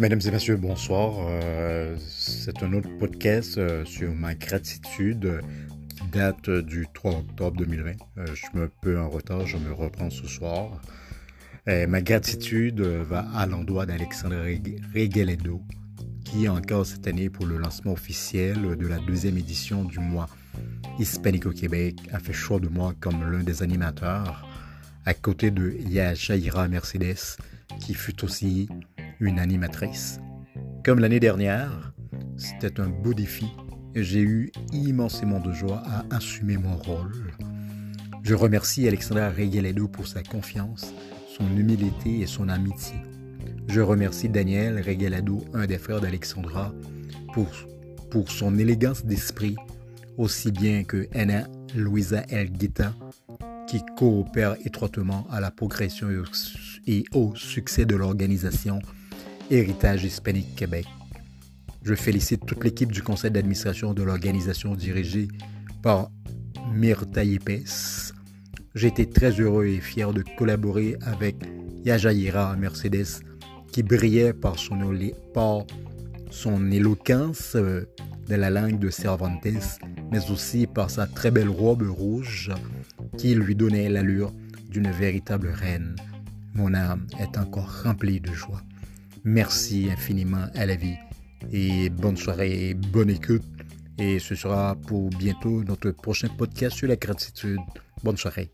Mesdames et messieurs, bonsoir. Euh, c'est un autre podcast euh, sur ma gratitude euh, qui date du 3 octobre 2020. je suis un peu en retard, je me reprends ce soir. ma gratitude va à l'endroit d'Alexandre Regueledo, qui encore cette année pour le lancement officiel de la deuxième édition du mois hispanique au Québec a fait choix de moi comme l'un des animateurs à côté de Yajaira Mercedes qui fut aussi une animatrice. Comme l'année dernière, c'était un beau défi j'ai eu immensément de joie à assumer mon rôle. Je remercie Alexandra Regueledo pour sa confiance, son humilité et son amitié. Je remercie Daniel Regueledo, un des frères d'Alexandra, pour, pour son élégance d'esprit, aussi bien que Anna Luisa Elguita, qui coopère étroitement à la progression et au succès de l'organisation Héritage hispanique Québec. Je félicite toute l'équipe du conseil d'administration de l'organisation dirigée par Myrta Yepes. J'ai été très heureux et fier de collaborer avec Yajaira Mercedes qui brillait par son, par son éloquence euh, de la langue de Cervantes, mais aussi par sa très belle robe rouge qui lui donnait l'allure d'une véritable reine. Mon âme est encore remplie de joie. Merci infiniment à la vie et bonne soirée et bonne écoute. Et ce sera pour bientôt notre prochain podcast sur la gratitude. Bonne soirée.